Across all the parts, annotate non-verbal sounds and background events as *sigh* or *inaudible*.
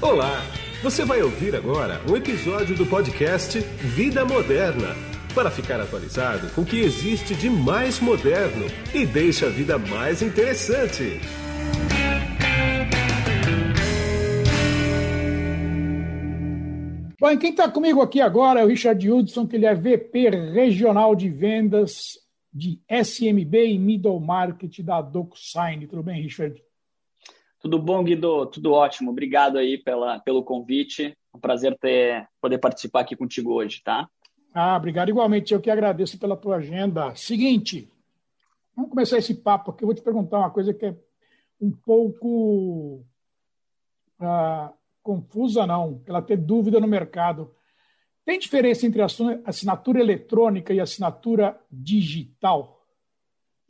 Olá! Você vai ouvir agora um episódio do podcast Vida Moderna para ficar atualizado com o que existe de mais moderno e deixa a vida mais interessante. Bom, quem está comigo aqui agora é o Richard Hudson, que ele é VP Regional de Vendas de SMB e Middle Market da DocuSign. Tudo bem, Richard? Tudo bom, Guido? Tudo ótimo. Obrigado aí pela, pelo convite. Um prazer ter, poder participar aqui contigo hoje, tá? Ah, obrigado. Igualmente, eu que agradeço pela tua agenda. Seguinte, vamos começar esse papo aqui. Eu vou te perguntar uma coisa que é um pouco ah, confusa, não, ela ter dúvida no mercado. Tem diferença entre assinatura eletrônica e assinatura digital?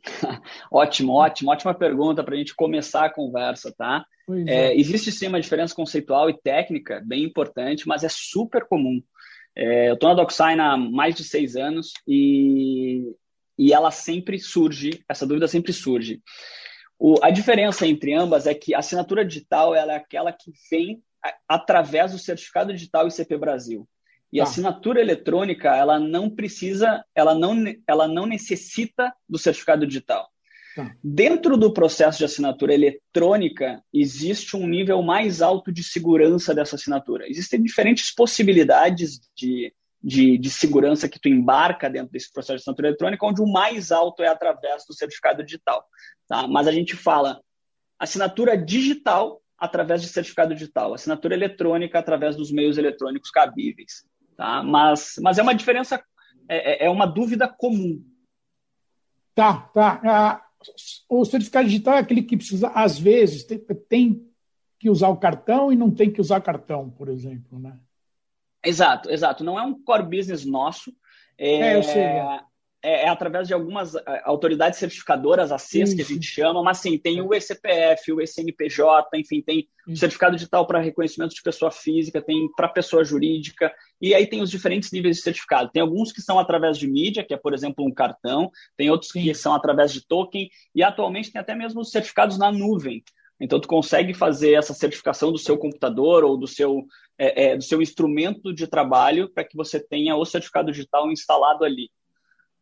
*laughs* ótimo, ótimo, ótima pergunta para a gente começar a conversa, tá? É. É, existe sim uma diferença conceitual e técnica bem importante, mas é super comum. É, eu estou na DocSign há mais de seis anos e, e ela sempre surge, essa dúvida sempre surge. O, a diferença entre ambas é que a assinatura digital ela é aquela que vem através do certificado digital ICP Brasil. E tá. a assinatura eletrônica, ela não precisa, ela não, ela não necessita do certificado digital. Tá. Dentro do processo de assinatura eletrônica, existe um nível mais alto de segurança dessa assinatura. Existem diferentes possibilidades de, de, de segurança que tu embarca dentro desse processo de assinatura eletrônica, onde o mais alto é através do certificado digital. Tá? Mas a gente fala assinatura digital através de certificado digital, assinatura eletrônica através dos meios eletrônicos cabíveis. Tá? Mas, mas é uma diferença, é, é, é uma dúvida comum. Tá, tá. Ah, o certificado digital é aquele que precisa, às vezes, tem, tem, que usar o cartão e não tem que usar cartão, por exemplo, né? Exato, exato. Não é um core business nosso. É, é eu sei. É é, é, através de algumas é, autoridades certificadoras, as CIS, que a gente chama, mas sim, tem o ECPF, o ECNPJ, enfim, tem o certificado digital para reconhecimento de pessoa física, tem para pessoa jurídica, e aí tem os diferentes níveis de certificado. Tem alguns que são através de mídia, que é, por exemplo, um cartão, tem outros que são através de token, e atualmente tem até mesmo os certificados na nuvem. Então, tu consegue fazer essa certificação do seu computador ou do seu, é, é, do seu instrumento de trabalho para que você tenha o certificado digital instalado ali.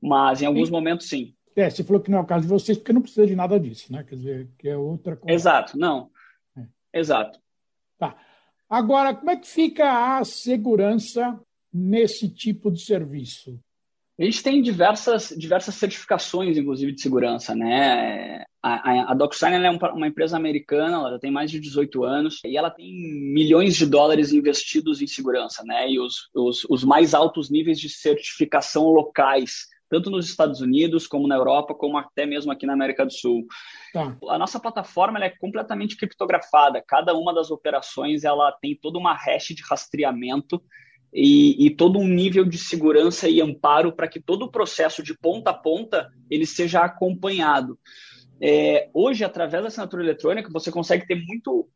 Mas em alguns sim. momentos, sim. É, você falou que não é o caso de vocês, porque não precisa de nada disso, né? Quer dizer, que é outra coisa. Exato, não. É. Exato. Tá. Agora, como é que fica a segurança nesse tipo de serviço? A gente tem diversas, diversas certificações, inclusive, de segurança, né? A, a, a DocSign é uma, uma, empresa americana, ela já tem mais de 18 anos e ela tem milhões de dólares investidos em segurança, né? E os, os, os mais altos níveis de certificação locais tanto nos Estados Unidos, como na Europa, como até mesmo aqui na América do Sul. Tá. A nossa plataforma é completamente criptografada. Cada uma das operações ela tem toda uma hash de rastreamento e, e todo um nível de segurança e amparo para que todo o processo de ponta a ponta ele seja acompanhado. É, hoje, através da assinatura eletrônica, você consegue ter muito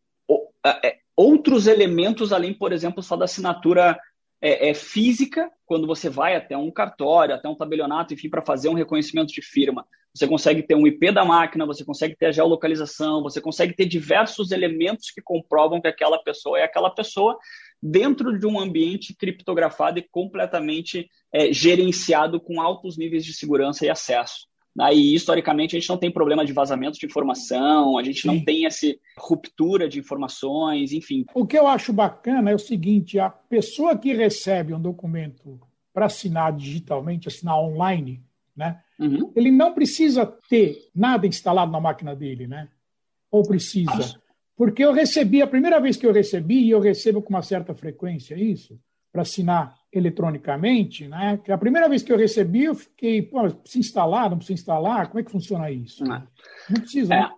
é, outros elementos além, por exemplo, só da assinatura é, é, física, quando você vai até um cartório, até um tabelionato, enfim, para fazer um reconhecimento de firma. Você consegue ter um IP da máquina, você consegue ter a geolocalização, você consegue ter diversos elementos que comprovam que aquela pessoa é aquela pessoa dentro de um ambiente criptografado e completamente é, gerenciado com altos níveis de segurança e acesso. Né? E historicamente a gente não tem problema de vazamento de informação, a gente Sim. não tem essa ruptura de informações, enfim. O que eu acho bacana é o seguinte: a pessoa que recebe um documento para assinar digitalmente, assinar online, né? Uhum. Ele não precisa ter nada instalado na máquina dele, né? Ou precisa? Porque eu recebi, a primeira vez que eu recebi, e eu recebo com uma certa frequência isso, para assinar eletronicamente, né? Que a primeira vez que eu recebi, eu fiquei, pô, precisa instalar, não precisa instalar? Como é que funciona isso? Não, não precisa, é. né?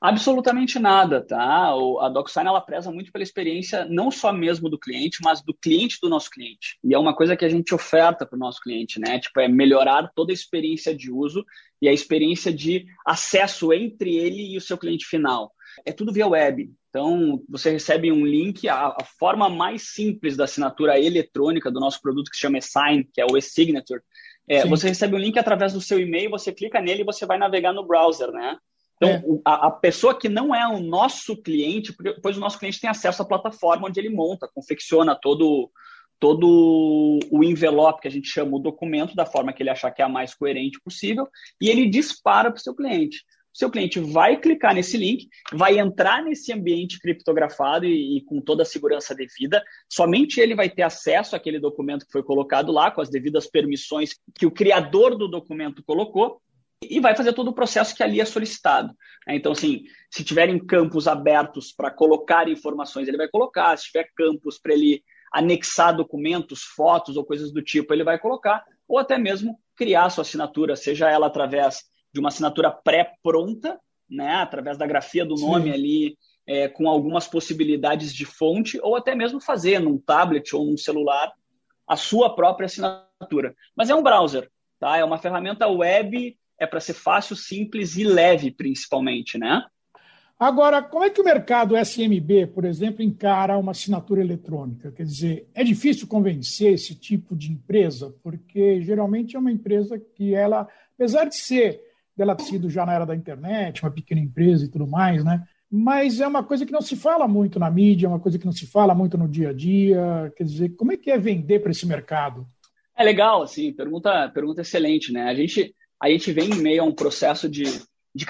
Absolutamente nada, tá? A DocSign ela preza muito pela experiência não só mesmo do cliente, mas do cliente do nosso cliente. E é uma coisa que a gente oferta para o nosso cliente, né? Tipo, é melhorar toda a experiência de uso e a experiência de acesso entre ele e o seu cliente final. É tudo via web. Então, você recebe um link, a, a, forma mais simples da assinatura eletrônica do nosso produto, que se chama eSign, que é o eSignature. É, você recebe um link através do seu e-mail, você clica nele e você vai navegar no browser, né? Então, é. a, a, pessoa que não é o nosso cliente, pois o nosso cliente tem acesso à plataforma onde ele monta, confecciona todo, todo o envelope que a gente chama o documento da forma que ele achar que é a mais coerente possível e ele dispara para o seu cliente. Seu cliente vai clicar nesse link, vai entrar nesse ambiente criptografado e, e, com toda a segurança devida. Somente ele vai ter acesso àquele documento que foi colocado lá, com as devidas permissões que o criador do documento colocou, e vai fazer todo o processo que ali é solicitado. Então, assim, se tiverem campos abertos para colocar informações, ele vai colocar. Se tiver campos para ele anexar documentos, fotos ou coisas do tipo, ele vai colocar, ou até mesmo criar sua assinatura, seja ela através de uma assinatura pré-pronta, né, através da grafia do nome Sim. ali, é, com algumas possibilidades de fonte, ou até mesmo fazer num tablet ou num celular a sua própria assinatura. Mas é um browser, tá? É uma ferramenta web, é para ser fácil, simples e leve, principalmente, né? Agora, como é que o mercado SMB, por exemplo, encara uma assinatura eletrônica? Quer dizer, é difícil convencer esse tipo de empresa, porque geralmente é uma empresa que ela, apesar de ser ter sido já na era da internet, uma pequena empresa e tudo mais, né? Mas é uma coisa que não se fala muito na mídia, é uma coisa que não se fala muito no dia a dia. Quer dizer, como é que é vender para esse mercado? É legal, assim, pergunta, pergunta excelente, né? A gente, a gente vem em meio a um processo de de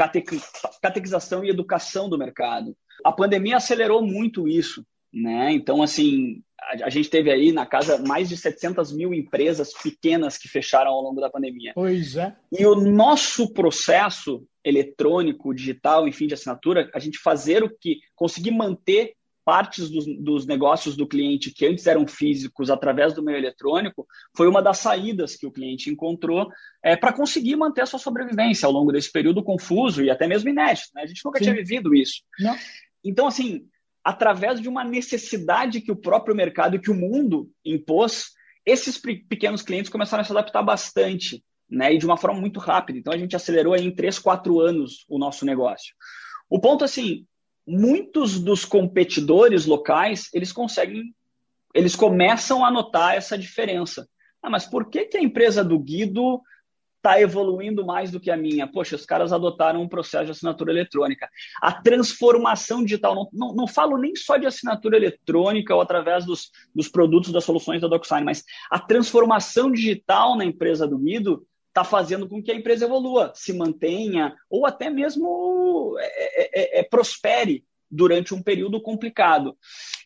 catequização e educação do mercado. A pandemia acelerou muito isso, né? Então, assim, a, a, gente teve aí na casa mais de 700 mil empresas pequenas que fecharam ao longo da pandemia. Pois é. E o nosso processo eletrônico, digital, enfim, de assinatura, a gente fazer o que conseguir manter partes dos, dos, negócios do cliente que antes eram físicos através do meio eletrônico foi uma das saídas que o cliente encontrou é, para conseguir manter a sua sobrevivência ao longo desse período confuso e até mesmo inédito. Né? A gente nunca Sim. tinha vivido isso. Não. Então, assim, através de uma necessidade que o próprio mercado e que o mundo impôs, esses pequenos clientes começaram a se adaptar bastante né? e de uma forma muito rápida. Então, a gente acelerou em três, quatro anos o nosso negócio. O ponto, assim, muitos dos competidores locais, eles conseguem, eles começam a notar essa diferença. Ah, mas por que, que a empresa do Guido está evoluindo mais do que a minha? Poxa, os caras adotaram um processo de assinatura eletrônica. A transformação digital, não, não, não falo nem só de assinatura eletrônica ou através dos, dos produtos das soluções da DocSign, mas a transformação digital na empresa do Guido está fazendo com que a empresa evolua, se mantenha ou até mesmo é, é, é, é, prospere durante um período complicado.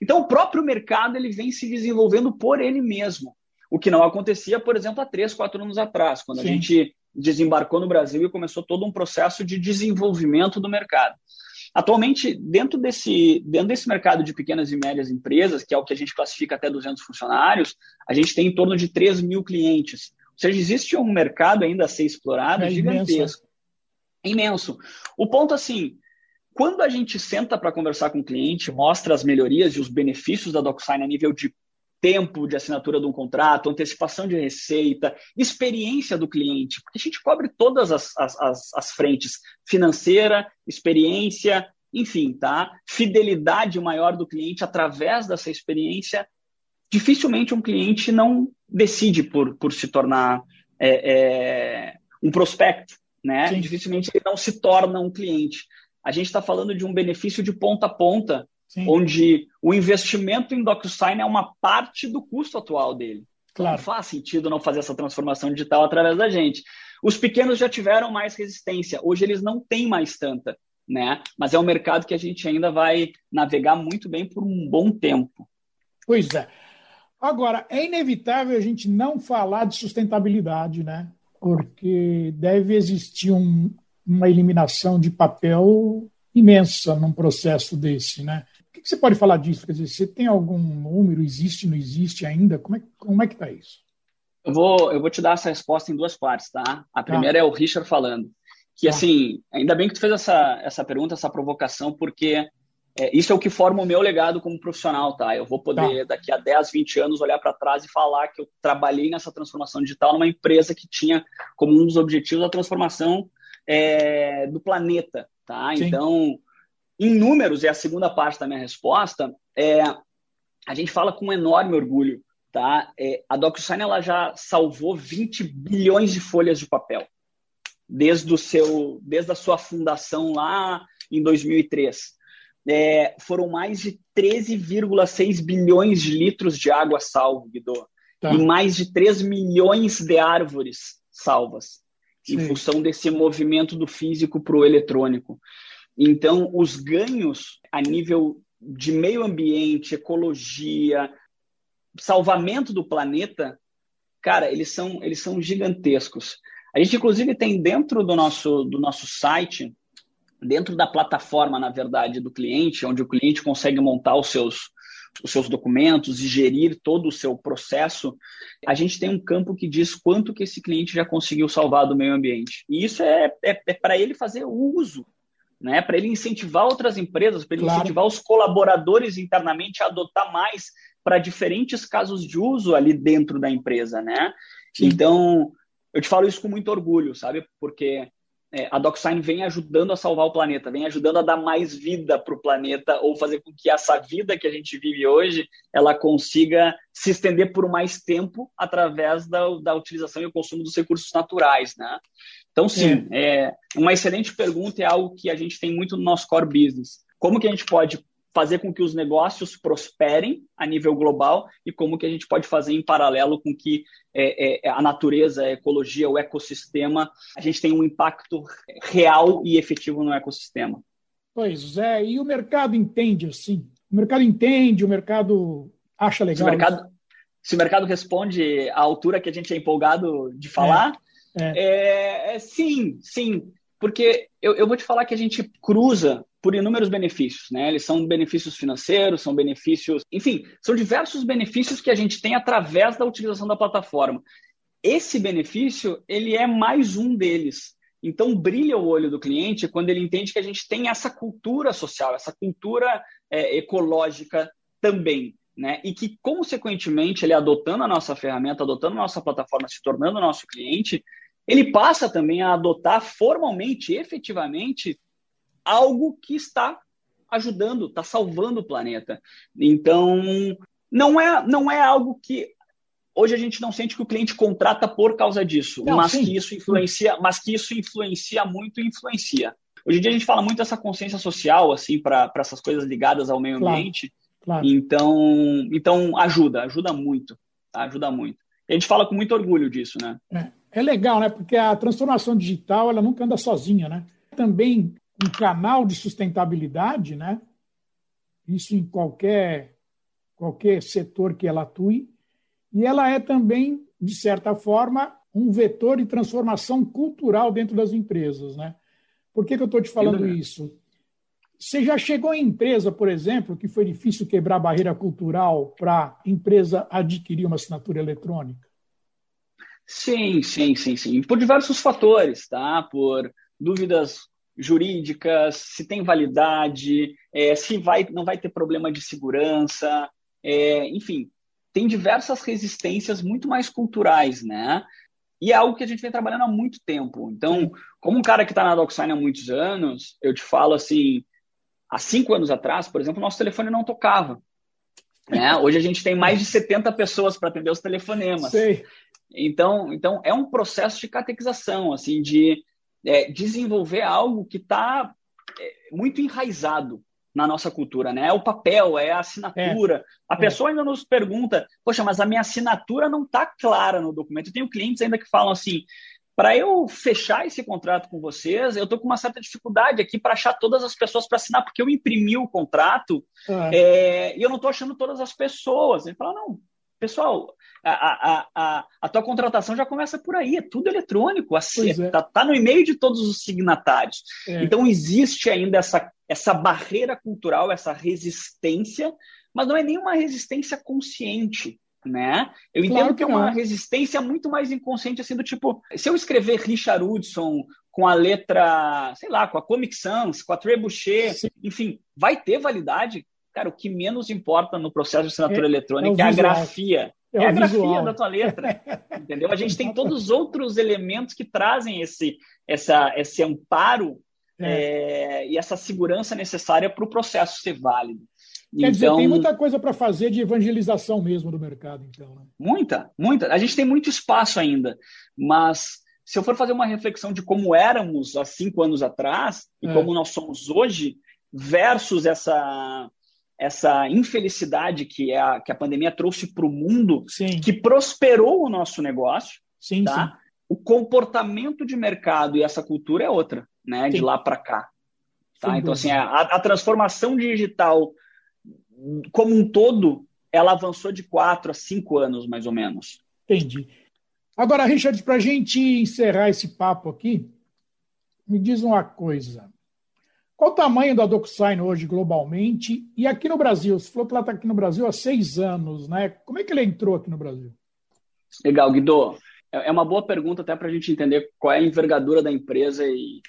Então, o próprio mercado ele vem se desenvolvendo por ele mesmo, o que não acontecia, por exemplo, há três, quatro anos atrás, quando Sim. a gente desembarcou no Brasil e começou todo um processo de desenvolvimento do mercado. Atualmente, dentro desse, dentro desse mercado de pequenas e médias empresas, que é o que a gente classifica até 200 funcionários, a gente tem em torno de 3 mil clientes. Ou seja, existe um mercado ainda a ser explorado é gigantesco. Imenso. imenso. O ponto, assim, quando a gente senta para conversar com o cliente, mostra as melhorias e os benefícios da DocSign a nível de tempo de assinatura de um contrato, antecipação de receita, experiência do cliente, porque a gente cobre todas as, as, as frentes, financeira, experiência, enfim, tá? Fidelidade maior do cliente através dessa experiência. Dificilmente um cliente não decide por, por se tornar é, é, um prospecto, né? Sim. Dificilmente ele não se torna um cliente. A gente está falando de um benefício de ponta a ponta, Sim. onde o investimento em DocuSign é uma parte do custo atual dele. Claro. Não faz sentido não fazer essa transformação digital através da gente. Os pequenos já tiveram mais resistência, hoje eles não têm mais tanta, né? Mas é um mercado que a gente ainda vai navegar muito bem por um bom tempo. Pois é. Agora, é inevitável a gente não falar de sustentabilidade, né? Porque deve existir um, uma eliminação de papel imensa num processo desse, né? Que você pode falar disso? Quer dizer, você tem algum número? Existe, não existe ainda? Como é, como é que está isso? Eu vou, eu vou te dar essa resposta em duas partes, tá? A primeira ah. é o Richard falando. Que, ah. assim, ainda bem que tu fez essa, essa pergunta, essa provocação, porque é, isso é o que forma o meu legado como profissional, tá? Eu vou poder, tá. daqui a 10, 20 anos, olhar para trás e falar que eu trabalhei nessa transformação digital numa empresa que tinha como um dos objetivos a transformação é, do planeta, tá? Sim. Então, em números, e a segunda parte da minha resposta, é, a gente fala com um enorme orgulho, tá? É, a DocuSign ela já salvou 20 bilhões de folhas de papel. desde, o seu, desde a sua fundação lá em 2003. É, foram mais de 13,6 bilhões de litros de água salvo, Guido, tá. e mais de 3 milhões de árvores salvas, Sim. em função desse movimento do físico para o eletrônico. Então, os ganhos a nível de meio ambiente, ecologia, salvamento do planeta, cara, eles são, eles são gigantescos. A gente, inclusive, tem dentro do nosso, do nosso site, dentro da plataforma, na verdade, do cliente, onde o cliente consegue montar os seus, os seus documentos e gerir todo o seu processo, a gente tem um campo que diz quanto que esse cliente já conseguiu salvar do meio ambiente. E isso é, é, é para ele fazer uso né, para ele incentivar outras empresas, para ele claro. incentivar os colaboradores internamente a adotar mais para diferentes casos de uso ali dentro da empresa, né? Sim. Então, eu te falo isso com muito orgulho, sabe? Porque é, a DocSign vem ajudando a salvar o planeta, vem ajudando a dar mais vida para o planeta ou fazer com que essa vida que a gente vive hoje ela consiga se estender por mais tempo através da, da utilização e o consumo dos recursos naturais, né? Então, sim, é. é uma excelente pergunta e é algo que a gente tem muito no nosso core business. Como que a gente pode fazer com que os negócios prosperem a nível global e como que a gente pode fazer em paralelo com que é, é, a natureza, a ecologia, o ecossistema, a gente tem um impacto real e efetivo no ecossistema. Pois é, e o mercado entende assim? O mercado entende, o mercado acha legal. Se o mercado, se o mercado responde à altura que a gente é empolgado de falar, é. É. é. É, sim, sim. Porque eu, eu vou te falar que a gente cruza por inúmeros benefícios, né? Eles são benefícios financeiros, são benefícios, enfim, são diversos benefícios que a gente tem através da utilização da plataforma. Esse benefício, ele é mais um deles. Então, brilha o olho do cliente quando ele entende que a gente tem essa cultura social, essa cultura é, ecológica também né? E que, consequentemente, ele adotando a nossa ferramenta, adotando a nossa plataforma, se tornando nosso cliente, ele passa também a adotar formalmente, efetivamente, algo que está ajudando, está salvando o planeta. Então, não é, não é algo que hoje a gente não sente que o cliente contrata por causa disso, não, mas sim. que isso influencia, mas que isso influencia muito e influencia. Hoje em dia a gente fala muito dessa consciência social assim para essas coisas ligadas ao meio ambiente. Claro. Claro. Então, então ajuda, ajuda muito, tá? ajuda muito. E a gente fala com muito orgulho disso, né? É, é legal, né? Porque a transformação digital ela nunca anda sozinha, né? Também um canal de sustentabilidade, né? Isso em qualquer qualquer setor que ela atue, e ela é também de certa forma um vetor de transformação cultural dentro das empresas, né? Por que, que eu estou te falando isso? Você já chegou em empresa, por exemplo, que foi difícil quebrar a barreira cultural para a empresa adquirir uma assinatura eletrônica? Sim, sim, sim, sim. Por diversos fatores, tá? Por dúvidas jurídicas, se tem validade, é, se vai, não vai ter problema de segurança, é, enfim, tem diversas resistências muito mais culturais, né? E é algo que a gente vem trabalhando há muito tempo. Então, como um cara que está na DocSign há muitos anos, eu te falo assim, Há cinco anos atrás, por exemplo, nosso telefone não tocava. Né? *laughs* Hoje a gente tem mais de 70 pessoas para atender os telefonemas. Sei. Então, então é um processo de catequização, assim, de é, desenvolver algo que está é, muito enraizado na nossa cultura, né? É o papel, é a assinatura. É. A é. pessoa ainda nos pergunta, poxa, mas a minha assinatura não está clara no documento. Eu tenho clientes ainda que falam assim, para eu fechar esse contrato com vocês, eu estou com uma certa dificuldade aqui para achar todas as pessoas para assinar, porque eu imprimi o contrato é. É, e eu não estou achando todas as pessoas. Ele fala, não, pessoal, a, a, a, a tua contratação já começa por aí, é tudo eletrônico, está é. Tá, tá no e-mail de todos os signatários. É. Então existe ainda essa, essa barreira cultural, essa resistência, mas não é nenhuma resistência consciente né? Eu claro entendo que, que é uma resistência muito mais inconsciente, assim, do tipo, se eu escrever Richard Hudson com a letra, sei lá, com a Comic Sans, com a Trebuchet, enfim, vai ter validade? Cara, o que menos importa no processo de assinatura é, eletrônica é, é a grafia. É, é a visual. grafia da tua letra, *laughs* entendeu? A gente tem todos os outros elementos que trazem esse, essa, esse amparo é. É, e essa segurança necessária para o processo ser válido. Quer então, dizer, tem muita coisa para fazer de evangelização mesmo do mercado, então. Né? Muita, muita. A gente tem muito espaço ainda, mas se eu for fazer uma reflexão de como éramos há cinco anos atrás e é. como nós somos hoje, versus essa essa infelicidade que, é a, que a pandemia trouxe para o mundo, sim. que prosperou o nosso negócio, sim, tá? Sim. o comportamento de mercado e essa cultura é outra, né? De lá para cá. Tá? Então, assim, a, a transformação digital como um todo, ela avançou de quatro a cinco anos, mais ou menos. Entendi. Agora, Richard, para a gente encerrar esse papo aqui, me diz uma coisa. Qual o tamanho da DocuSign hoje globalmente? E aqui no Brasil? Você falou que ela está aqui no Brasil há seis anos, né? Como é que ele entrou aqui no Brasil? Legal, Guido. É, é uma boa pergunta até para a gente entender qual é a envergadura da empresa. E...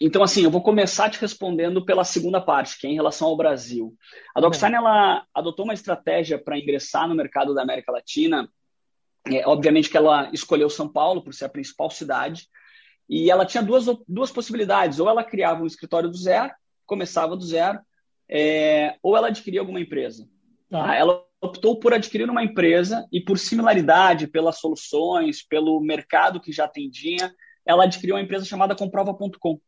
Então, assim, eu vou começar te respondendo pela segunda parte, que é em relação ao Brasil. A DocuSign, ela adotou uma estratégia para ingressar no mercado da América Latina. É, obviamente que ela escolheu São Paulo por ser a principal cidade, e ela tinha duas, duas possibilidades: ou ela criava um escritório do zero, começava do zero, é, ou ela adquiria alguma empresa. Ah. Ela optou por adquirir uma empresa e, por similaridade, pelas soluções, pelo mercado que já atendia, ela adquiriu uma empresa chamada Comprova.com.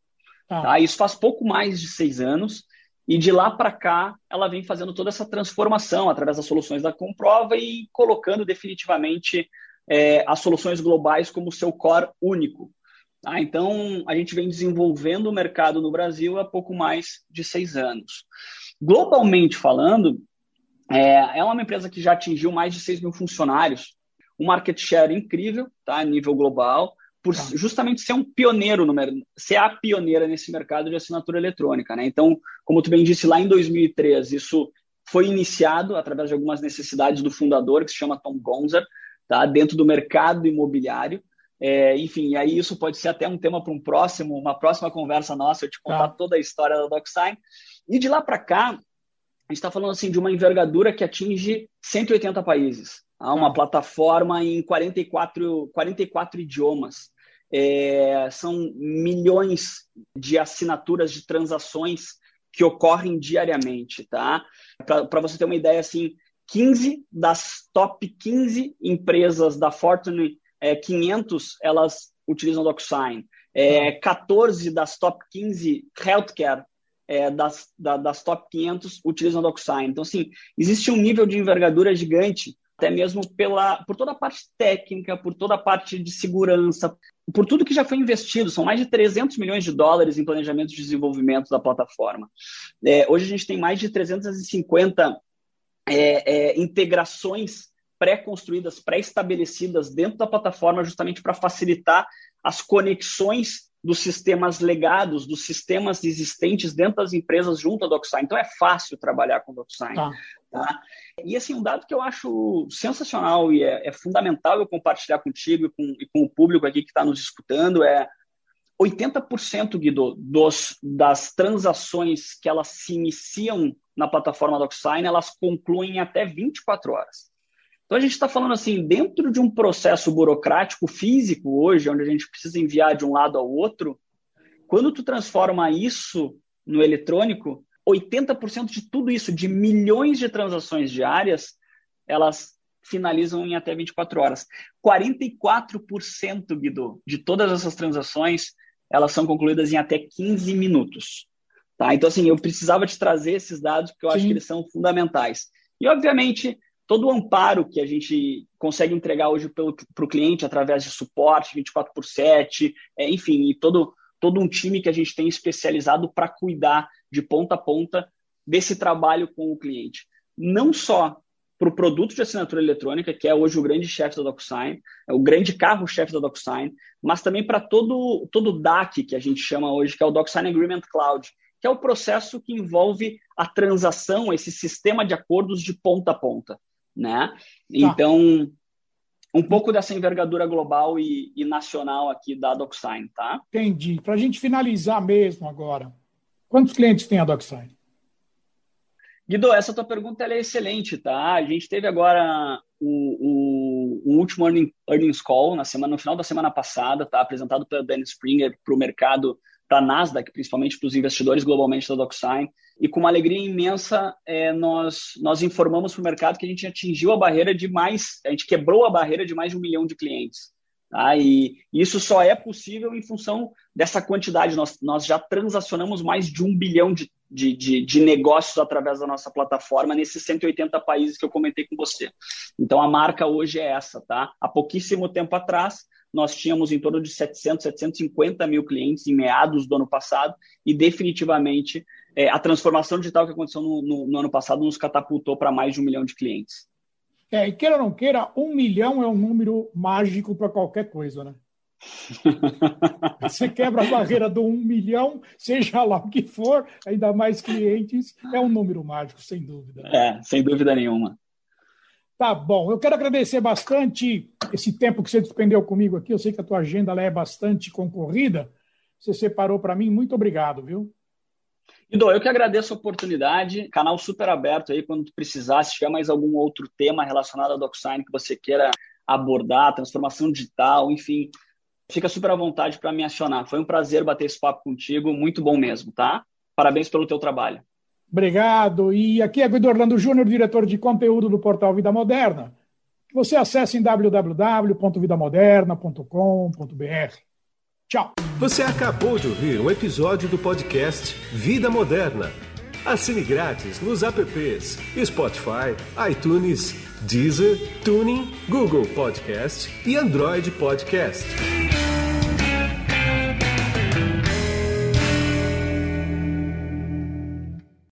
Ah. Tá? Isso faz pouco mais de seis anos. E de lá para cá, ela vem fazendo toda essa transformação através das soluções da Comprova e colocando definitivamente é, as soluções globais como seu core único. Tá? Então, a gente vem desenvolvendo o mercado no Brasil há pouco mais de seis anos. Globalmente falando, é, é uma empresa que já atingiu mais de 6 mil funcionários, um market share incrível tá, a nível global, por tá. justamente ser um pioneiro, no, ser a pioneira nesse mercado de assinatura eletrônica. Né? Então, como tu bem disse, lá em 2013, isso foi iniciado através de algumas necessidades do fundador, que se chama Tom Gonzer, tá? dentro do mercado imobiliário. É, enfim, aí isso pode ser até um tema para um próximo, uma próxima conversa nossa, eu te contar tá. toda a história da DocSign. E de lá para cá, a gente está falando assim de uma envergadura que atinge 180 países. Há uma tá. plataforma em 44, 44 idiomas. É, são milhões de assinaturas de transações que ocorrem diariamente, tá? Para você ter uma ideia, assim, 15 das top 15 empresas da Fortune é, 500 elas utilizam DocuSign. É, 14 tá. das top 15 healthcare é, das, da, das top 500 utilizam DocuSign. Então, assim, existe um nível de envergadura gigante, até mesmo pela, por toda a parte técnica, por toda a parte de segurança, por tudo que já foi investido. São mais de 300 milhões de dólares em planejamento de desenvolvimento da plataforma. É, hoje a gente tem mais de 350 é, é, integrações pré-construídas, pré-estabelecidas dentro da plataforma, justamente para facilitar as conexões dos sistemas legados, dos sistemas existentes dentro das empresas junto ao DocSign. Então é fácil trabalhar com o DocSign. Tá. Tá? E assim, um dado que eu acho sensacional e é, é fundamental eu compartilhar contigo e com, e com o público aqui que está nos escutando é 80%, Guido, dos, das transações que elas se iniciam na plataforma DocSign, elas concluem em até 24 horas. Então a gente está falando assim, dentro de um processo burocrático físico hoje, onde a gente precisa enviar de um lado ao outro, quando tu transforma isso no eletrônico, 80% de tudo isso, de milhões de transações diárias, elas finalizam em até 24 horas. 44%, Guido, de todas essas transações, elas são concluídas em até 15 minutos. Tá? Então, assim, eu precisava te trazer esses dados porque eu Sim. acho que eles são fundamentais. E, obviamente, todo o amparo que a gente consegue entregar hoje para o cliente através de suporte 24 por 7, é, enfim, e todo, todo um time que a gente tem especializado para cuidar de ponta a ponta desse trabalho com o cliente. Não só para o produto de assinatura eletrônica, que é hoje o grande chefe da DocuSign, é o grande carro-chefe da DocuSign, mas também para todo, todo o DAC, que a gente chama hoje, que é o DocuSign Agreement Cloud, que é o processo que envolve a transação, esse sistema de acordos de ponta a ponta né? Tá. Então, um pouco dessa envergadura global e, e nacional aqui da DocSign, tá? Entendi. Para a gente finalizar mesmo agora, quantos clientes tem a DocSign? Guido, essa tua pergunta é excelente, tá? A gente teve agora o, o, o último earnings call na semana, no final da semana passada, tá? Apresentado pelo Dennis Springer para o mercado para a Nasdaq, principalmente para os investidores globalmente da DocSign. E com uma alegria imensa, é, nós, nós informamos para o mercado que a gente atingiu a barreira de mais, a gente quebrou a barreira de mais de um milhão de clientes. Tá? E isso só é possível em função dessa quantidade. Nós, nós já transacionamos mais de um bilhão de, de, de, de, negócios através da nossa plataforma nesses 180 países que eu comentei com você. Então a marca hoje é essa, tá? Há pouquíssimo tempo atrás, nós tínhamos em torno de 700, 750 mil clientes em meados do ano passado e definitivamente é, a transformação digital que aconteceu no, no, no ano passado nos catapultou para mais de um milhão de clientes. É, e queira ou não queira, um milhão é um número mágico para qualquer coisa, né? *laughs* Você quebra a barreira do um milhão, seja lá o que for, ainda mais clientes, é um número mágico, sem dúvida. É, sem dúvida nenhuma. Tá bom. Eu quero agradecer bastante esse tempo que você despendeu comigo aqui. Eu sei que a tua agenda é bastante concorrida. Você separou para mim. Muito obrigado, viu? Ido, eu que agradeço a oportunidade. Canal super aberto aí quando tu precisar. Se tiver mais algum outro tema relacionado ao DocSign que você queira abordar, transformação digital, enfim, fica super à vontade para me acionar. Foi um prazer bater esse papo contigo. Muito bom mesmo, tá? Parabéns pelo teu trabalho. Obrigado. E aqui é Guido Orlando Júnior, diretor de conteúdo do portal Vida Moderna. Você acesse em www.vidamoderna.com.br. Tchau. Você acabou de ouvir um episódio do podcast Vida Moderna. Assine grátis nos apps Spotify, iTunes, Deezer, Tuning, Google Podcast e Android Podcast.